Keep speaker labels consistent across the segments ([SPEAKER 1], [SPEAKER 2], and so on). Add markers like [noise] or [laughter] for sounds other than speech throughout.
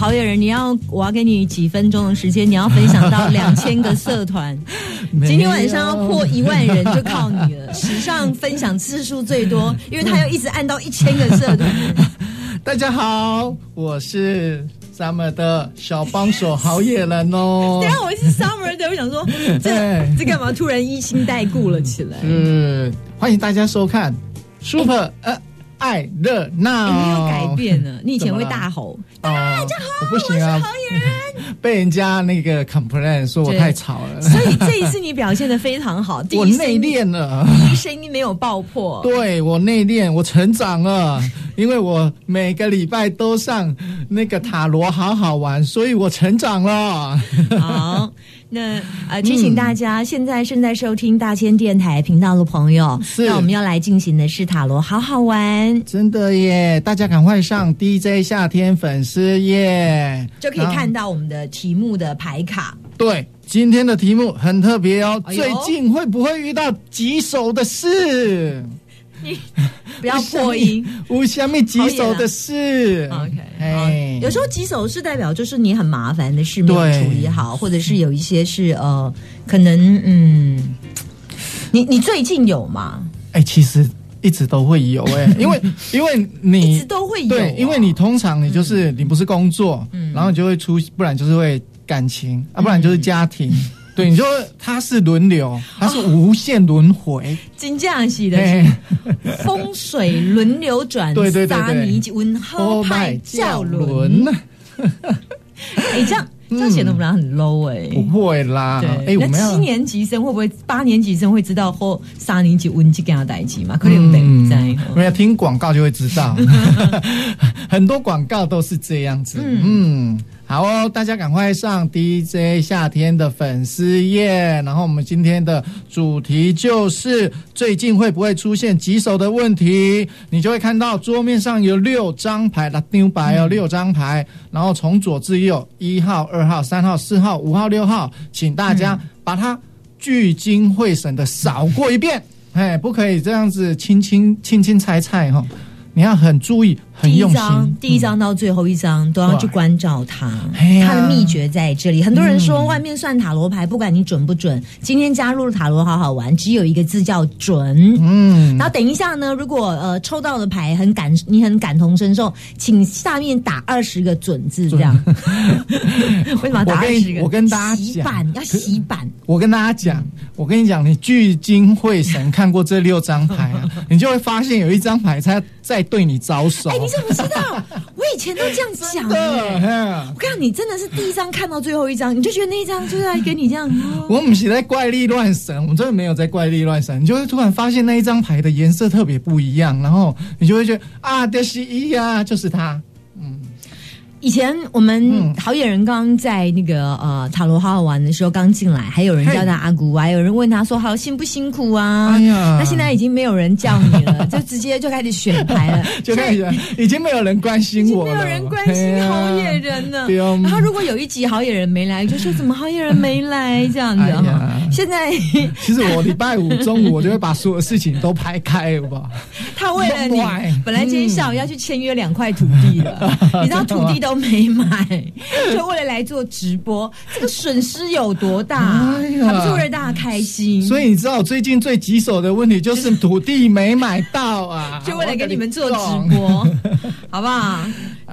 [SPEAKER 1] 好野人，你要我要给你几分钟的时间，你要分享到两千个社团，[laughs] 今天晚上要破一万人就靠你了，[laughs] 史上分享次数最多，因为他要一直按到一千个社团。[laughs]
[SPEAKER 2] 大家好，我是 Summer 的小帮手好野人哦。
[SPEAKER 1] 等下我是 Summer 的，我想说这这干嘛突然一心带故了起来？
[SPEAKER 2] 嗯，欢迎大家收看 Super 呃爱热闹。
[SPEAKER 1] 你有改变了，你以前会大吼，大家好，
[SPEAKER 2] 我不行啊，
[SPEAKER 1] 好野人，[laughs]
[SPEAKER 2] 被人家那个 complain 说我太吵了。
[SPEAKER 1] 所以这一次你表现的非常好，[laughs]
[SPEAKER 2] 我内敛了，
[SPEAKER 1] 第一声音没有爆破，
[SPEAKER 2] 对我内敛，我成长了。因为我每个礼拜都上那个塔罗，好好玩，所以我成长了。
[SPEAKER 1] 好，那呃，提醒大家，现在正在收听大千电台频道的朋友，那我们要来进行的是塔罗，好好玩，
[SPEAKER 2] 真的耶！大家赶快上 DJ 夏天粉丝页，
[SPEAKER 1] 就可以看到我们的题目的牌卡。
[SPEAKER 2] 对，今天的题目很特别哦，最近会不会遇到棘手的事？
[SPEAKER 1] 你 [laughs] 不要破音，
[SPEAKER 2] 无下面棘手的事。
[SPEAKER 1] OK，哎，有时候棘手是代表就是你很麻烦的事没有处理好，或者是有一些是呃，可能嗯，你你最近有吗？
[SPEAKER 2] 哎，其实一直都会有哎，[laughs] 因为因为你
[SPEAKER 1] 一直都会有，
[SPEAKER 2] 对，因为你通常你就是你不是工作，然后你就会出，不然就是会感情啊，不然就是家庭。对，你说它是轮流，它是无限轮回，
[SPEAKER 1] 金匠洗的风水轮流转，
[SPEAKER 2] 对对对
[SPEAKER 1] 对，温后派教轮。[laughs] 哎，这样这样显得我们俩很 low 哎，
[SPEAKER 2] 不会啦。
[SPEAKER 1] 哎，我们七年级生会不会八年级生会知道或三年级温级跟他在一起吗？可能没在，
[SPEAKER 2] 没有听广告就会知道，[laughs] 很多广告都是这样子。嗯。好哦，大家赶快上 DJ 夏天的粉丝页，然后我们今天的主题就是最近会不会出现棘手的问题？你就会看到桌面上有六张牌，那丢白哦，六张牌，然后从左至右，一号、二号、三号、四号、五号、六号，请大家把它聚精会神的扫过一遍，哎，不可以这样子轻轻轻轻猜猜哈，你要很注意。
[SPEAKER 1] 第一章，第一章到最后一章都要去关照它，它的秘诀在这里。很多人说外面算塔罗牌，不管你准不准，今天加入了塔罗好好玩，只有一个字叫准。嗯，然后等一下呢，如果呃抽到的牌很感，你很感同身受，请下面打二十个准字，这样。[laughs] 为什么打二十个？
[SPEAKER 2] 我跟大家
[SPEAKER 1] 讲，要洗板。
[SPEAKER 2] 我跟大家讲，我跟你讲，你聚精会神看过这六张牌，你就会发现有一张牌它在对你招手。
[SPEAKER 1] 你怎么知道？我以前都这样想的。我看到你真的是第一张看到最后一张，你就觉得那一张就是来给你这样。
[SPEAKER 2] 我们是在怪力乱神，我们真的没有在怪力乱神。你就会突然发现那一张牌的颜色特别不一样，然后你就会觉得啊，这是一呀，就是它。
[SPEAKER 1] 以前我们好野人刚在那个呃塔罗好好玩的时候刚进来，还有人叫他阿古，还有人问他说好辛不辛苦啊？哎呀，那现在已经没有人叫你了，[laughs] 就直接就开始选牌了，[laughs]
[SPEAKER 2] 就开始已经没有人关心我
[SPEAKER 1] 了，没有人关心好野人了。然后如果有一集好野人没来，就说怎么好野人没来这样子哈。现在 [laughs]
[SPEAKER 2] 其实我礼拜五中午我就会把所有事情都排开，好不好？
[SPEAKER 1] 他为了你，本来今天下午要去签约两块土地了，你知道土地的。都没买，[laughs] 就为了来做直播，[laughs] 这个损失有多大？还不是为了大家开心。
[SPEAKER 2] 所以你知道最近最棘手的问题就是土地没买到啊，[laughs]
[SPEAKER 1] 就为了给你们做直播，好不好？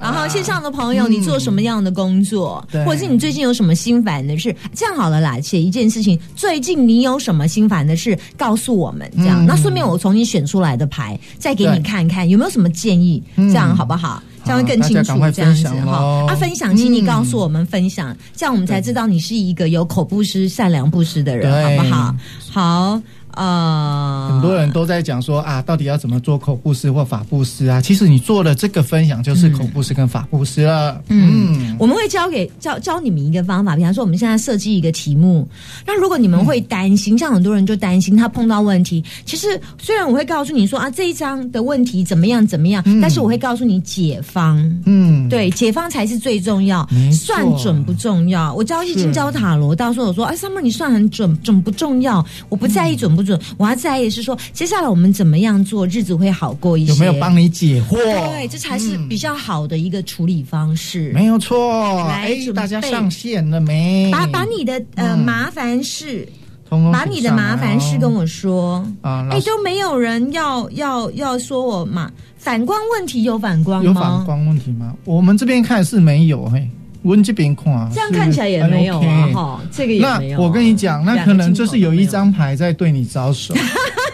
[SPEAKER 1] 然后线上的朋友，你做什么样的工作，或者是你最近有什么心烦的事？这样好了啦，写一件事情，最近你有什么心烦的事，告诉我们，这样，那顺便我从你选出来的牌，再给你看看有没有什么建议，这样好不好？这样会更清楚，这样子哈。啊，分享，请你告诉我们分享，这样我们才知道你是一个有口不失、善良不失的人，好不好？好。
[SPEAKER 2] 啊，很多人都在讲说啊，到底要怎么做口布施或法布施啊？其实你做了这个分享，就是口布施跟法布施了。
[SPEAKER 1] 嗯，我们会教给教教你们一个方法，比方说我们现在设计一个题目，那如果你们会担心，像很多人就担心他碰到问题，其实虽然我会告诉你说啊，这一章的问题怎么样怎么样，但是我会告诉你解方。嗯，对，解方才是最重要，算准不重要。我教易经教塔罗，到时候我说啊，上面你算很准，准不重要，我不在意准不。准，我要在意的是说，接下来我们怎么样做，日子会好过一些？
[SPEAKER 2] 有没有帮你解惑？
[SPEAKER 1] 对，这才是比较好的一个处理方式。
[SPEAKER 2] 没有错。哎，大家上线了没？
[SPEAKER 1] 把把你的呃麻烦事，把你的麻烦事跟我说啊！哎，都没有人要要要说我嘛？反光问题有反光吗？
[SPEAKER 2] 有反光问题吗？我们这边看是没有嘿。温这边看，
[SPEAKER 1] 这样看起来也没有啊，哈，这个也没有。
[SPEAKER 2] 那我跟你讲，那可能就是有一张牌在对你招手，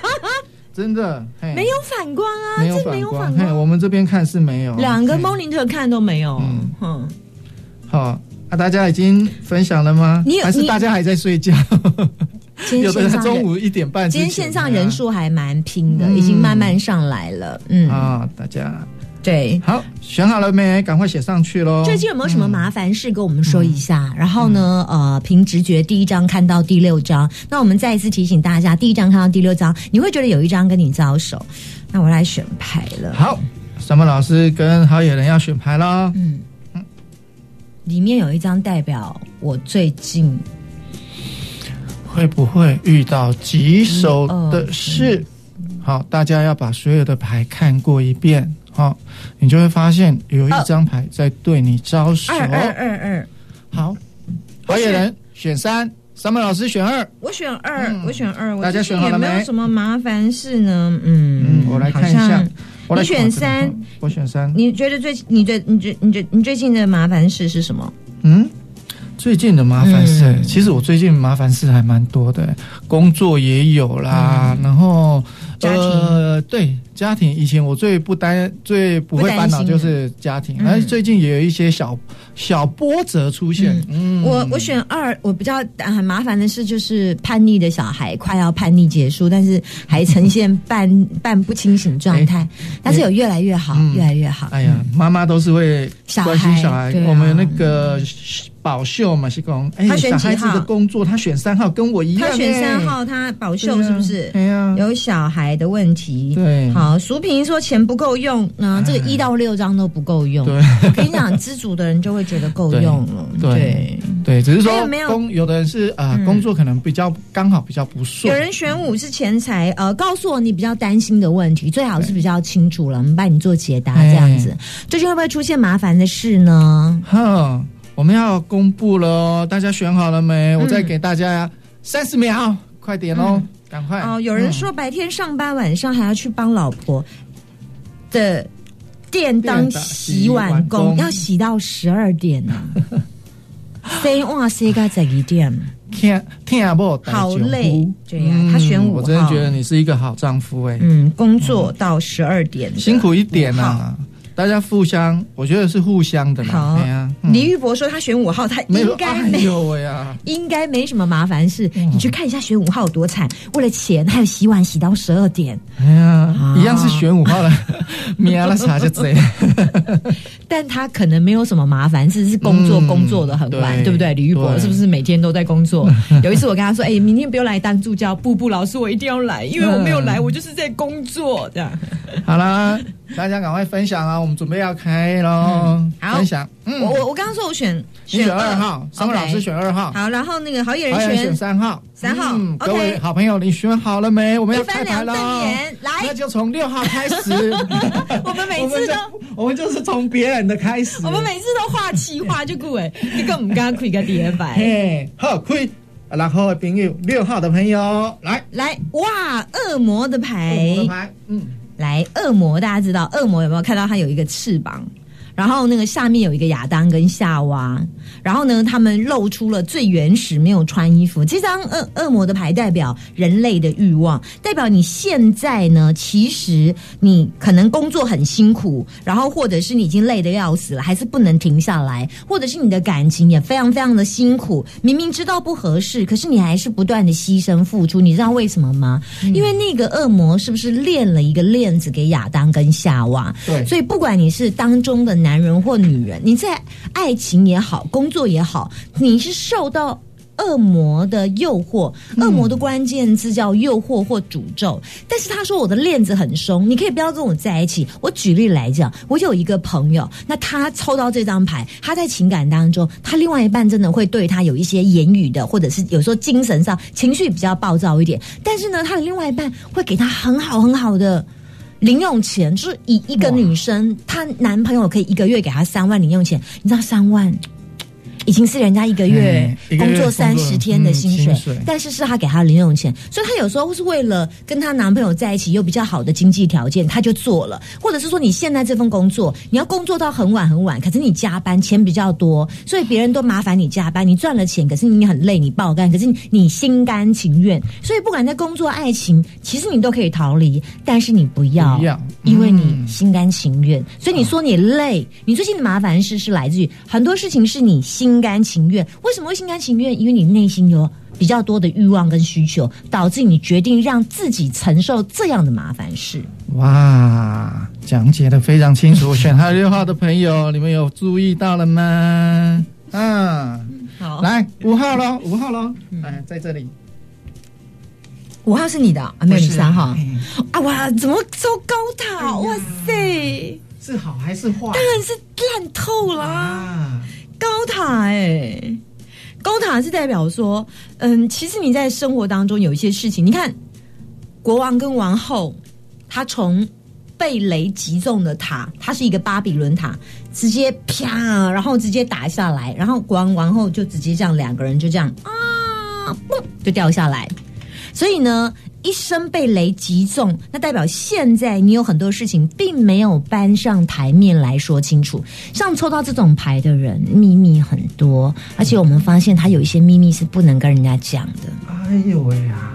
[SPEAKER 2] [laughs] 真的
[SPEAKER 1] 没有反光啊，没有反
[SPEAKER 2] 光。我们这边看是没有，
[SPEAKER 1] 两个 monitor 看都没有。嗯，
[SPEAKER 2] 好，那大家已经分享了吗？还是大家还在睡觉？[laughs] 有的中午一点半。
[SPEAKER 1] 今天线上人数还蛮拼的，已经慢慢上来了。嗯
[SPEAKER 2] 啊，大家。
[SPEAKER 1] 对，
[SPEAKER 2] 好，选好了没？赶快写上去喽！
[SPEAKER 1] 最近有没有什么麻烦事跟我们说一下？然后呢，呃，凭直觉，第一章看到第六章，那我们再一次提醒大家，第一章看到第六章，你会觉得有一张跟你招手，那我来选牌了。
[SPEAKER 2] 好，什么老师跟好野人要选牌啦？嗯
[SPEAKER 1] 嗯，里面有一张代表我最近
[SPEAKER 2] 会不会遇到棘手的事？好，大家要把所有的牌看过一遍。好，你就会发现有一张牌在对你招手。
[SPEAKER 1] 二二二二，
[SPEAKER 2] 好，好野人选三，三妹老师选二，
[SPEAKER 1] 我选二，我选二，
[SPEAKER 2] 大家选好了没？
[SPEAKER 1] 没有什么麻烦事呢？嗯
[SPEAKER 2] 嗯，我来看一下，
[SPEAKER 1] 你选三，
[SPEAKER 2] 我选三，
[SPEAKER 1] 你觉得最你最你最你最你最近的麻烦事是什么？
[SPEAKER 2] 嗯，最近的麻烦事，其实我最近麻烦事还蛮多的，工作也有啦，然后。呃，对，家庭以前我最不担、最不会烦恼就是家庭，而最近也有一些小小波折出现。
[SPEAKER 1] 嗯，我我选二，我比较很麻烦的是，就是叛逆的小孩快要叛逆结束，但是还呈现半 [laughs] 半不清醒状态，但是有越来越好，越来越好。
[SPEAKER 2] 哎呀，妈妈都是会关心小孩，我们那个。宝秀嘛，是讲，
[SPEAKER 1] 他选几号
[SPEAKER 2] 的工作？他选三号，跟我一样。
[SPEAKER 1] 他选三号，他宝秀是不是？
[SPEAKER 2] 对呀，
[SPEAKER 1] 有小孩的问题。
[SPEAKER 2] 对，
[SPEAKER 1] 好，淑萍说钱不够用，那这个一到六张都不够用。
[SPEAKER 2] 对，
[SPEAKER 1] 我跟你讲，[laughs] 知足的人就会觉得够用了。对
[SPEAKER 2] 对，只是说没有工，有的人是呃工作可能比较刚好比较不顺。
[SPEAKER 1] 有人选五是钱财，呃，告诉我你比较担心的问题，最好是比较清楚了，我们帮你做解答这样子。最近会不会出现麻烦的事呢？
[SPEAKER 2] 哼。我们要公布了，大家选好了没？我再给大家三十秒，快点哦，赶快！
[SPEAKER 1] 哦，有人说白天上班，晚上还要去帮老婆的店当洗碗工，要洗到十二点呢。飞哇塞，该在一点，
[SPEAKER 2] 听听阿伯，
[SPEAKER 1] 好累，对呀，他选五
[SPEAKER 2] 我真的觉得你是一个好丈夫哎。
[SPEAKER 1] 嗯，工作到十二点，
[SPEAKER 2] 辛苦一点呐。大家互相，我觉得是互相的嘛。
[SPEAKER 1] 好呀，李玉博说他选五号，他应该
[SPEAKER 2] 没有呀，
[SPEAKER 1] 应该没什么麻烦事。你去看一下选五号有多惨，为了钱还有洗碗洗到十二点。
[SPEAKER 2] 哎呀，一样是选五号的。[laughs] [laughs]
[SPEAKER 1] 但他可能没有什么麻烦事，是工作工作的很晚，对不对？李玉博是不是每天都在工作？[laughs] 有一次我跟他说：“哎，明天不用来当助教，布布老师我一定要来，因为我没有来，我就是在工作。”这样 [laughs]
[SPEAKER 2] 好啦。大家赶快分享啊！我们准备要开喽。
[SPEAKER 1] 好，
[SPEAKER 2] 分享。
[SPEAKER 1] 嗯，我我我刚刚说我选
[SPEAKER 2] 选二号，三位老师选二号。
[SPEAKER 1] 好，然后那个好野人选
[SPEAKER 2] 三号。
[SPEAKER 1] 三号，
[SPEAKER 2] 各位好朋友，你选好了没？我们要开牌了。
[SPEAKER 1] 来，
[SPEAKER 2] 那就从六号开始。[laughs]
[SPEAKER 1] 我们每次都，
[SPEAKER 2] 我们就是从别人的开始。
[SPEAKER 1] 我们每次都画气画就过哎，你个唔敢开个第二牌。
[SPEAKER 2] 嘿，好开。然后朋友六号的朋友来
[SPEAKER 1] 来，哇，恶魔的牌。
[SPEAKER 2] 恶魔的牌，嗯。
[SPEAKER 1] 来，恶魔，大家知道恶魔有没有看到它有一个翅膀？然后那个下面有一个亚当跟夏娃，然后呢，他们露出了最原始，没有穿衣服。这张恶恶魔的牌代表人类的欲望，代表你现在呢，其实你可能工作很辛苦，然后或者是你已经累得要死了，还是不能停下来，或者是你的感情也非常非常的辛苦，明明知道不合适，可是你还是不断的牺牲付出。你知道为什么吗？因为那个恶魔是不是链了一个链子给亚当跟夏娃？
[SPEAKER 2] 对，
[SPEAKER 1] 所以不管你是当中的。男人或女人，你在爱情也好，工作也好，你是受到恶魔的诱惑，恶魔的关键字叫诱惑或诅咒。但是他说我的链子很松，你可以不要跟我在一起。我举例来讲，我有一个朋友，那他抽到这张牌，他在情感当中，他另外一半真的会对他有一些言语的，或者是有时候精神上情绪比较暴躁一点。但是呢，他的另外一半会给他很好很好的零用钱，就是以一个女生，她男朋友可以一个月给她三万零用钱，你知道三万？已经是人家一个月工作三十天的薪水，但是是他给他零用钱，所以他有时候是为了跟他男朋友在一起有比较好的经济条件，他就做了，或者是说你现在这份工作你要工作到很晚很晚，可是你加班钱比较多，所以别人都麻烦你加班，你赚了钱，可是你很累，你爆肝，可是你心甘情愿，所以不管在工作爱情，其实你都可以逃离，但是你不要，因为你心甘情愿，所以你说你累，你最近的麻烦事是来自于很多事情是你心。心甘情愿，为什么会心甘情愿？因为你内心有比较多的欲望跟需求，导致你决定让自己承受这样的麻烦事。
[SPEAKER 2] 哇，讲解的非常清楚。选号六号的朋友，你们有注意到了吗？嗯，
[SPEAKER 1] 好，
[SPEAKER 2] 来五号喽，五号喽，来在这里。
[SPEAKER 1] 五号是你的啊？没有你三号啊？哇，怎么走高塔？哇塞，
[SPEAKER 2] 是好还是坏？
[SPEAKER 1] 当然是烂透了。高塔哎，高塔是代表说，嗯，其实你在生活当中有一些事情，你看国王跟王后，他从被雷击中的塔，它是一个巴比伦塔，直接啪，然后直接打下来，然后国王王后就直接这样两个人就这样啊，嘣就掉下来，所以呢。一生被雷击中，那代表现在你有很多事情并没有搬上台面来说清楚。像抽到这种牌的人，秘密很多，而且我们发现他有一些秘密是不能跟人家讲的。
[SPEAKER 2] 哎呦喂呀，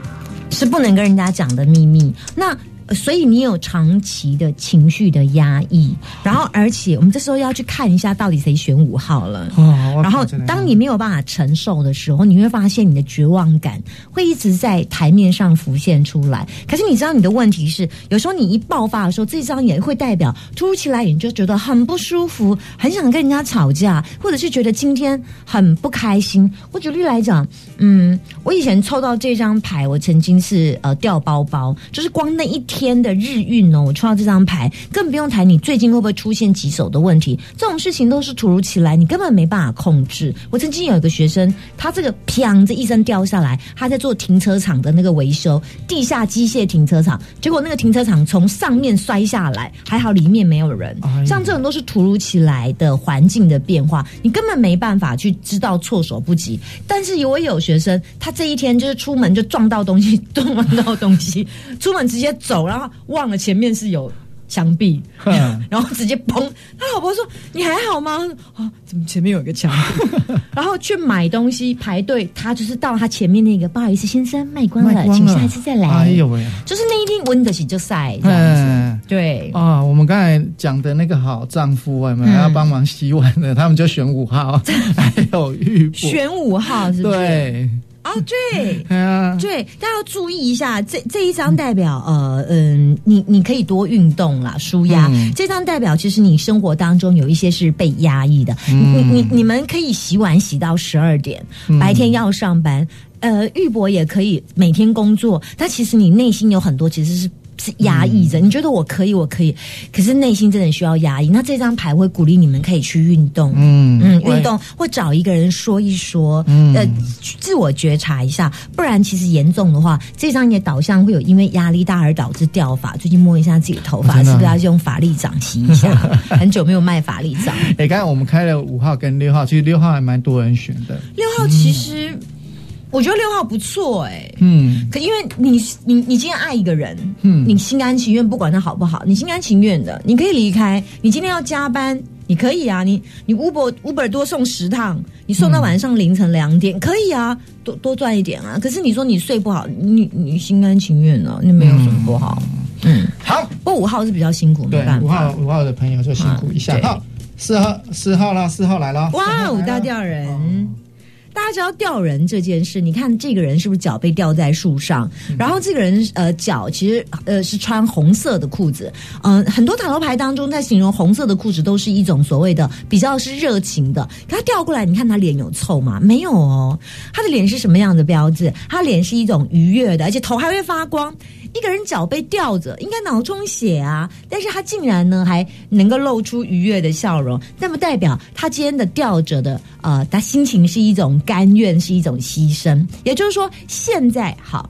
[SPEAKER 1] 是不能跟人家讲的秘密。那。所以你有长期的情绪的压抑，然后而且我们这时候要去看一下到底谁选五号了。哦，然后当你没有办法承受的时候，你会发现你的绝望感会一直在台面上浮现出来。可是你知道你的问题是，有时候你一爆发的时候，这张也会代表突如其来，你就觉得很不舒服，很想跟人家吵架，或者是觉得今天很不开心。我举例来讲，嗯，我以前抽到这张牌，我曾经是呃掉包包，就是光那一天。的日运哦，我抽到这张牌，更不用谈你最近会不会出现棘手的问题。这种事情都是突如其来，你根本没办法控制。我曾经有一个学生，他这个砰这一声掉下来，他在做停车场的那个维修，地下机械停车场，结果那个停车场从上面摔下来，还好里面没有人。像这种都是突如其来的环境的变化，你根本没办法去知道措手不及。但是我有学生，他这一天就是出门就撞到东西，撞到东西，出门直接走。然后忘了前面是有墙壁，[laughs] 然后直接砰！他老婆说：“你还好吗？”啊，怎么前面有一个墙壁？[laughs] 然后去买东西排队，他就是到他前面那个，不好意思，先生卖光了，请下次再来。哎呦喂！就是那一天温得起就晒这样子。对
[SPEAKER 2] 啊，我们刚才讲的那个好丈夫啊，们要帮忙洗碗的，他们就选五号，[laughs] 还有玉
[SPEAKER 1] 选五号是？
[SPEAKER 2] 对。
[SPEAKER 1] 哦，对，[laughs] 对，大家要注意一下，这这一张代表，呃，嗯，你你可以多运动啦，舒压。这张代表，其实你生活当中有一些是被压抑的。你你你们可以洗碗洗到十二点，白天要上班，呃，玉博也可以每天工作，但其实你内心有很多其实是。是压抑着，你觉得我可以，我可以，可是内心真的需要压抑。那这张牌会鼓励你们可以去运动，嗯嗯，运动或找一个人说一说，嗯呃，自我觉察一下。不然其实严重的话，这张也导向会有因为压力大而导致掉发。最近摸一下自己的头发，是不是要用法力掌洗一下？[laughs] 很久没有卖法力掌。
[SPEAKER 2] 哎，刚才我们开了五号跟六号，其实六号还蛮多人选的。
[SPEAKER 1] 六号其实。我觉得六号不错哎，嗯，可因为你你你今天爱一个人，嗯，你心甘情愿，不管他好不好，你心甘情愿的，你可以离开。你今天要加班，你可以啊，你你 Uber Uber 多送十趟，你送到晚上凌晨两点，可以啊，多多赚一点啊。可是你说你睡不好，你你心甘情愿呢，那没有什么不好。
[SPEAKER 2] 嗯，好，
[SPEAKER 1] 不过五号是比较辛苦，
[SPEAKER 2] 对，五号五号的朋友就辛苦一下。好，四号四号啦，四号来了，
[SPEAKER 1] 哇，五大吊人。大家知道吊人这件事，你看这个人是不是脚被吊在树上？然后这个人呃脚其实呃是穿红色的裤子，嗯，很多塔罗牌当中在形容红色的裤子都是一种所谓的比较是热情的。可他调过来，你看他脸有臭吗？没有哦，他的脸是什么样的标志？他脸是一种愉悦的，而且头还会发光。一个人脚被吊着，应该脑充血啊，但是他竟然呢还能够露出愉悦的笑容，那么代表他今天的吊着的，呃，他心情是一种甘愿，是一种牺牲。也就是说，现在好，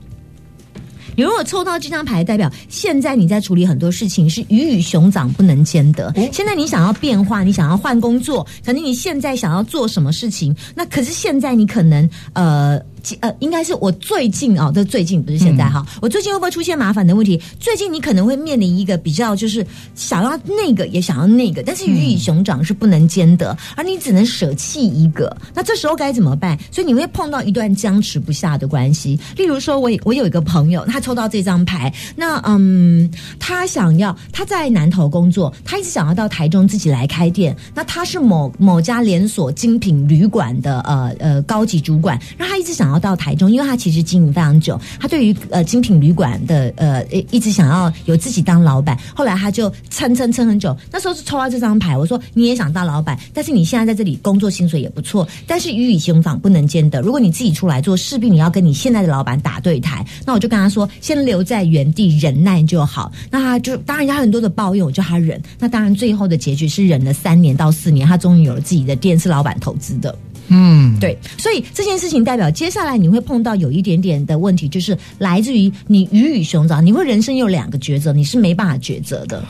[SPEAKER 1] 你如果抽到这张牌，代表现在你在处理很多事情是鱼与熊掌不能兼得。现在你想要变化，你想要换工作，可能你现在想要做什么事情，那可是现在你可能呃。呃，应该是我最近啊，这最近不是现在哈，我最近会不会出现麻烦的问题？最近你可能会面临一个比较，就是想要那个也想要那个，但是鱼与熊掌是不能兼得，而你只能舍弃一个，那这时候该怎么办？所以你会碰到一段僵持不下的关系。例如说，我我有一个朋友，他抽到这张牌，那嗯，他想要他在南投工作，他一直想要到台中自己来开店，那他是某某家连锁精品旅馆的呃呃高级主管，那他一直想。然后到台中，因为他其实经营非常久，他对于呃精品旅馆的呃一直想要有自己当老板。后来他就撑撑撑很久，那时候是抽到这张牌，我说你也想当老板，但是你现在在这里工作薪水也不错，但是鱼与熊掌不能兼得。如果你自己出来做，势必你要跟你现在的老板打对台。那我就跟他说，先留在原地忍耐就好。那他就当然他很多的抱怨，我叫他忍。那当然最后的结局是忍了三年到四年，他终于有了自己的店，是老板投资的。嗯，对，所以这件事情代表接下来你会碰到有一点点的问题，就是来自于你鱼与熊掌，你会人生有两个抉择，你是没办法抉择的，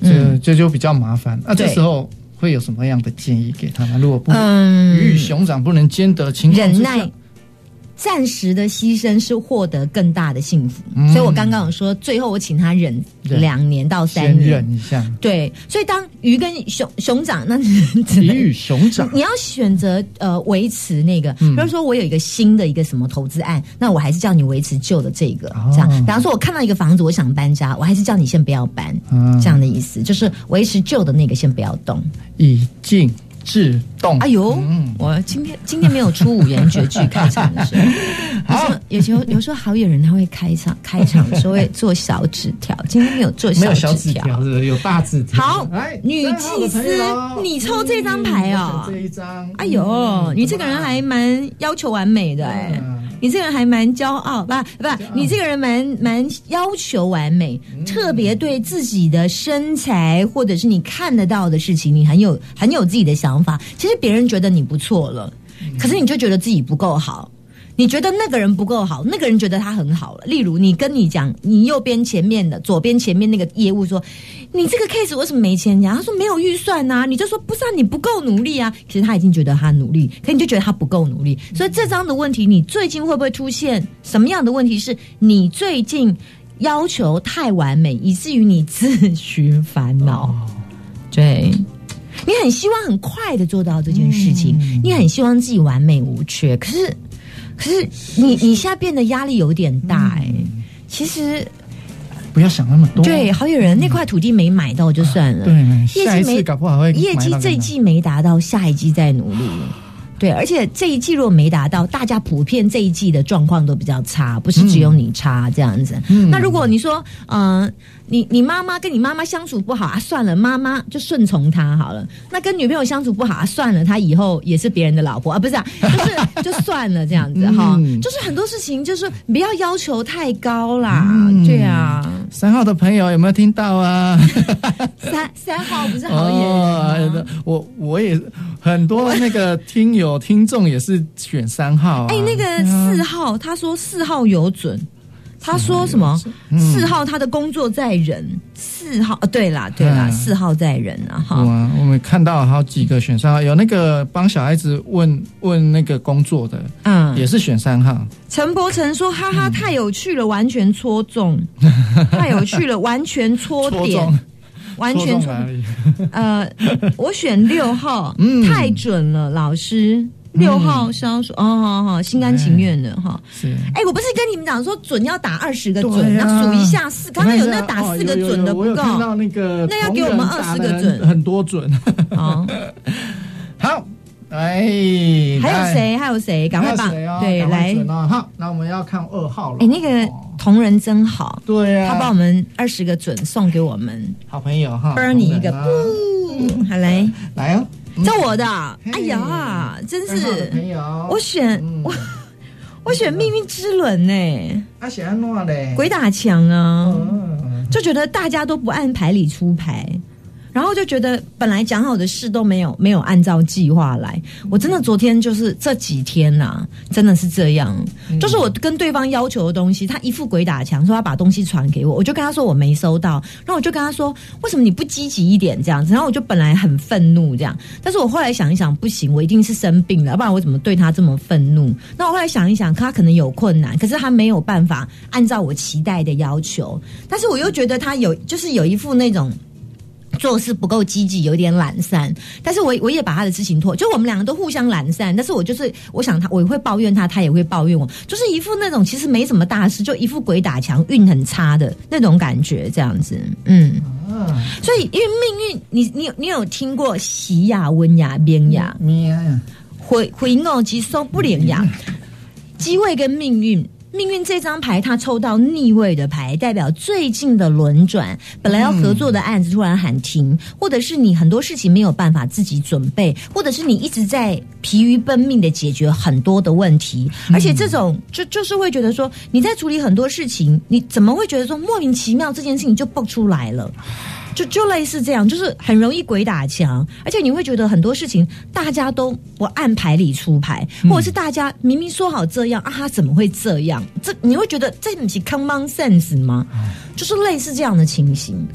[SPEAKER 2] 这这就比较麻烦。那这时候会有什么样的建议给他们？如果不鱼与熊掌不能兼得，情况
[SPEAKER 1] 忍耐。暂时的牺牲是获得更大的幸福，所以我刚刚有说，最后我请他忍两年到三年，
[SPEAKER 2] 忍一下。
[SPEAKER 1] 对，所以当鱼跟熊熊掌，那 [laughs]
[SPEAKER 2] 鱼与熊掌，
[SPEAKER 1] 你要选择呃维持那个，比如说我有一个新的一个什么投资案，那我还是叫你维持旧的这个，这样。比方说，我看到一个房子，我想搬家，我还是叫你先不要搬，这样的意思，就是维持旧的那个先不要动，
[SPEAKER 2] 已经。自动。
[SPEAKER 1] 哎呦，我今天今天没有出五言绝句开场的时候。[laughs] 好，有时候有时候好友人他会开场开场的时候会做小纸条，今天没有做小纸
[SPEAKER 2] 条，是有大纸条。
[SPEAKER 1] 好，女祭司，你抽这张牌哦，
[SPEAKER 2] 这一张。
[SPEAKER 1] 哎呦，你这个人还蛮要求完美的哎。你这个人还蛮骄傲，不不，你这个人蛮蛮要求完美，特别对自己的身材或者是你看得到的事情，你很有很有自己的想法。其实别人觉得你不错了，可是你就觉得自己不够好。你觉得那个人不够好，那个人觉得他很好了。例如，你跟你讲，你右边前面的、左边前面那个业务说，你这个 case 为什么没钱讲？他说没有预算呐。你就说不是啊，你不够努力啊。其实他已经觉得他努力，可你就觉得他不够努力。所以这张的问题，你最近会不会出现什么样的问题？是你最近要求太完美，以至于你自寻烦恼。对，你很希望很快的做到这件事情，你很希望自己完美无缺，可是。可是你你现在变得压力有点大哎，其实
[SPEAKER 2] 不要想那么多。
[SPEAKER 1] 对，好有人那块土地没买到就算了，
[SPEAKER 2] 对，业绩没搞不好会
[SPEAKER 1] 业绩这一季没达到，下一季再努力。对，而且这一季如果没达到，大家普遍这一季的状况都比较差，不是只有你差这样子。那如果你说，嗯。你你妈妈跟你妈妈相处不好啊？算了，妈妈就顺从她好了。那跟女朋友相处不好啊？算了，她以后也是别人的老婆啊？不是啊，就是就算了这样子哈。就是很多事情，就是不要要求太高啦。对啊。
[SPEAKER 2] 三号的朋友有没有听到啊？[laughs]
[SPEAKER 1] 三三号不是好演
[SPEAKER 2] 我我也很多那个听友听众也是选三号。
[SPEAKER 1] 哎，那个四号他说四号有准。他说什么？四号他的工作在人，四号呃，对啦，对啦，四号在人啊，哈。
[SPEAKER 2] 我们看到好几个选三号，有那个帮小孩子问问那个工作的，嗯，也是选三号。
[SPEAKER 1] 陈柏成说：“哈哈，太有趣了，完全戳中，[laughs] 太有趣了，完全戳点，完全错。呃，我选六号，太准了，老师。”六号销售哦，好好，心甘情愿的哈。是，哎，我不是跟你们讲说准要打二十个准，那数一下四，刚刚有那打四个准的不够，
[SPEAKER 2] 那个
[SPEAKER 1] 那要给我们二十个准，
[SPEAKER 2] 很多准。好，[laughs] 好，哎，
[SPEAKER 1] 还有谁？还有谁？赶快把对来
[SPEAKER 2] 好，那我们要看二号了。
[SPEAKER 1] 哎，那个同仁真好，
[SPEAKER 2] 对啊，
[SPEAKER 1] 他把我们二十个准送给我们。
[SPEAKER 2] 好朋友哈，
[SPEAKER 1] 分你一个，不，好来
[SPEAKER 2] 来哦，
[SPEAKER 1] 这我的，哎呀，真是，我选我我选命运之轮呢，
[SPEAKER 2] 他喜欢弄嘞，
[SPEAKER 1] 鬼打墙啊，就觉得大家都不按牌理出牌。然后就觉得本来讲好的事都没有没有按照计划来，我真的昨天就是这几天呐，真的是这样，就是我跟对方要求的东西，他一副鬼打墙，说要把东西传给我，我就跟他说我没收到，然后我就跟他说为什么你不积极一点这样子，然后我就本来很愤怒这样，但是我后来想一想不行，我一定是生病了，不然我怎么对他这么愤怒？那我后来想一想，他可能有困难，可是他没有办法按照我期待的要求，但是我又觉得他有就是有一副那种。做事不够积极，有点懒散，但是我我也把他的事情拖，就我们两个都互相懒散，但是我就是我想他，我会抱怨他，他也会抱怨我，就是一副那种其实没什么大事，就一副鬼打墙，运很差的那种感觉，这样子，嗯，所以因为命运，你你你有听过喜雅温雅边雅，回回我其实受不了呀，机会跟命运。命运这张牌，他抽到逆位的牌，代表最近的轮转。本来要合作的案子突然喊停，或者是你很多事情没有办法自己准备，或者是你一直在疲于奔命的解决很多的问题。而且这种就就是会觉得说，你在处理很多事情，你怎么会觉得说莫名其妙这件事情就蹦出来了？就就类似这样，就是很容易鬼打墙，而且你会觉得很多事情大家都不按牌理出牌，或者是大家明明说好这样啊，他怎么会这样？这你会觉得这不是 common sense 吗？就是类似这样的情形。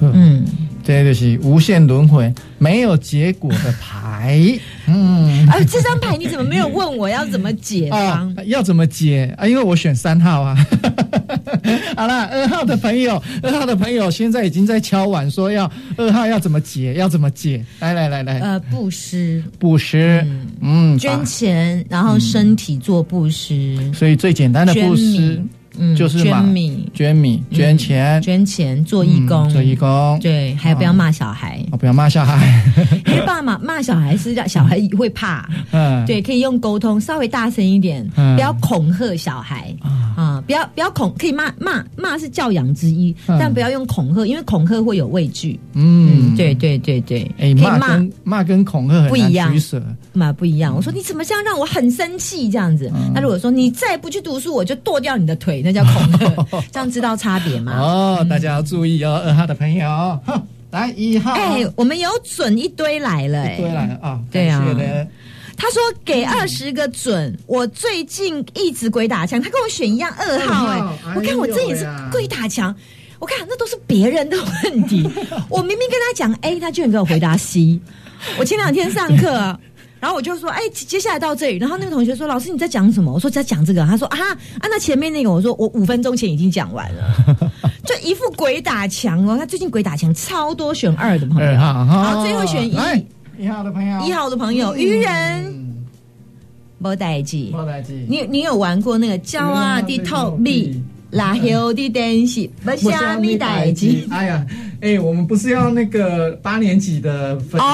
[SPEAKER 2] 嗯，这就是无限轮回，没有结果的牌。[laughs]
[SPEAKER 1] 嗯，而这张牌你怎么没有问我要怎么解啊？
[SPEAKER 2] 要怎么解啊？因为我选三号啊。[laughs] 好了，二号的朋友，二号的朋友现在已经在敲碗，说要二号要怎么解，要怎么解？来来来来，
[SPEAKER 1] 呃，布施，
[SPEAKER 2] 布施，嗯，
[SPEAKER 1] 捐钱，然后身体做布施，
[SPEAKER 2] 所以最简单的布施。嗯，就是
[SPEAKER 1] 捐米、
[SPEAKER 2] 捐米、捐钱、
[SPEAKER 1] 捐钱做义工、
[SPEAKER 2] 做义工，
[SPEAKER 1] 对，还有不要骂小孩，
[SPEAKER 2] 不要骂小孩，[laughs]
[SPEAKER 1] 因为爸妈骂小孩是让小孩会怕，嗯，对，可以用沟通稍微大声一点，不要恐吓小孩。啊，不要不要恐，可以骂骂骂是教养之一，但不要用恐吓，因为恐吓会有畏惧，嗯，对对对对，
[SPEAKER 2] 哎，骂跟骂跟恐吓
[SPEAKER 1] 不一样，
[SPEAKER 2] 骂
[SPEAKER 1] 不一样，我说你怎么这样让我很生气这样子，那如果说你再不去读书，我就剁掉你的腿。那叫恐吓，[laughs] 这样知道差别吗？
[SPEAKER 2] 哦，大家要注意哦，二号的朋友，[laughs] 来一号。
[SPEAKER 1] 哎，我们有准一堆来了，
[SPEAKER 2] 一堆来了啊！
[SPEAKER 1] 对啊，他说给二十个准，我最近一直鬼打墙，他跟我选一样二号，哎，我看我这也是鬼打墙，我看那都是别人的问题，我明明跟他讲 A，他居然给我回答 C，我前两天上课。然后我就说，哎，接下来到这里。然后那个同学说，老师你在讲什么？我说在讲这个。他说啊啊，那前面那个，我说我五分钟前已经讲完了，就一副鬼打墙哦。他最近鬼打墙超多，选二的朋友，好，最后选一，
[SPEAKER 2] 一号的朋友，
[SPEAKER 1] 一号的朋友，愚人，莫代志，
[SPEAKER 2] 莫代志，
[SPEAKER 1] 你你有玩过那个骄傲的透币？拉黑的东西，不虾米代志。
[SPEAKER 2] 哎呀，哎，我们不是要那个八年级的粉丝？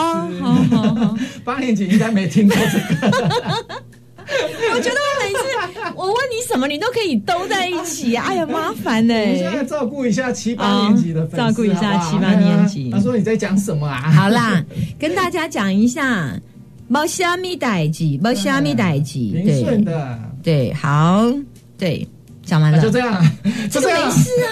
[SPEAKER 2] 哦，[laughs] 八年级应该没听过这个。[laughs] [laughs]
[SPEAKER 1] 我觉得我每次我问你什么，你都可以兜在一起。哎呀，麻烦呢。
[SPEAKER 2] 现在照顾一下七八年级的粉丝，
[SPEAKER 1] 照顾一下七八年级。
[SPEAKER 2] 他说你在讲什么啊？
[SPEAKER 1] 好啦，跟大家讲一下，毛虾米代志，不虾米代志，
[SPEAKER 2] 对
[SPEAKER 1] 对，好，对。讲完了，
[SPEAKER 2] 就这样，
[SPEAKER 1] 这个没事啊，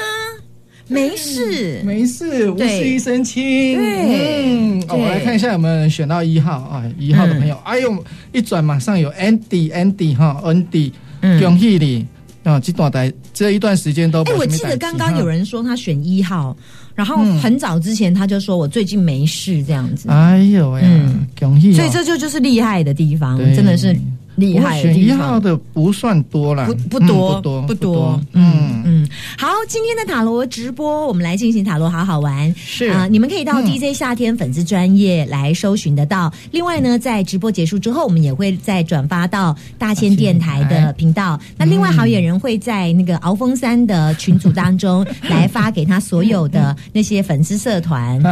[SPEAKER 1] 没事，
[SPEAKER 2] 没事，无事一身轻。嗯，我来看一下有没有人选到一号啊，一号的朋友，哎呦，一转马上有 Andy，Andy 哈，Andy，恭喜你。啊！这段台这一段时间都，哎，
[SPEAKER 1] 我记得刚刚有人说他选一号，然后很早之前他就说我最近没事。这样子。
[SPEAKER 2] 哎呦，嗯，恭喜！
[SPEAKER 1] 所以这就就是厉害的地方，真的是。厉害
[SPEAKER 2] 选一号的不算多了，
[SPEAKER 1] 不不多
[SPEAKER 2] 不多
[SPEAKER 1] 不多。嗯嗯，好，今天的塔罗直播，我们来进行塔罗，好好玩。
[SPEAKER 2] 是
[SPEAKER 1] 啊，你们可以到 DJ 夏天粉丝专业来搜寻得到。另外呢，在直播结束之后，我们也会再转发到大千电台的频道。那另外，好野人会在那个鳌峰山的群组当中来发给他所有的那些粉丝社团。对，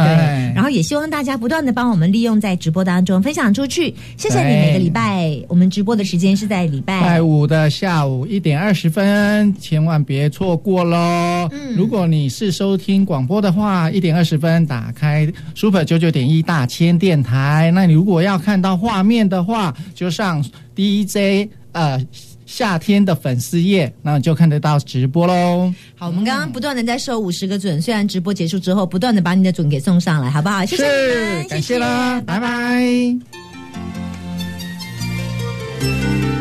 [SPEAKER 1] 然后也希望大家不断的帮我们利用在直播当中分享出去。谢谢你，每个礼拜我们直播的时间是在礼拜
[SPEAKER 2] 五的下午一点二十分，千万别错过喽。嗯，如果你是收听广播的话，一点二十分打开 Super 九九点一大千电台。那你如果要看到画面的话，就上 DJ 呃。夏天的粉丝页，那就看得到直播喽。
[SPEAKER 1] 好，我们刚刚不断的在收五十个准，虽然直播结束之后，不断的把你的准给送上来，好不好？谢谢，
[SPEAKER 2] 感谢啦，拜拜。Música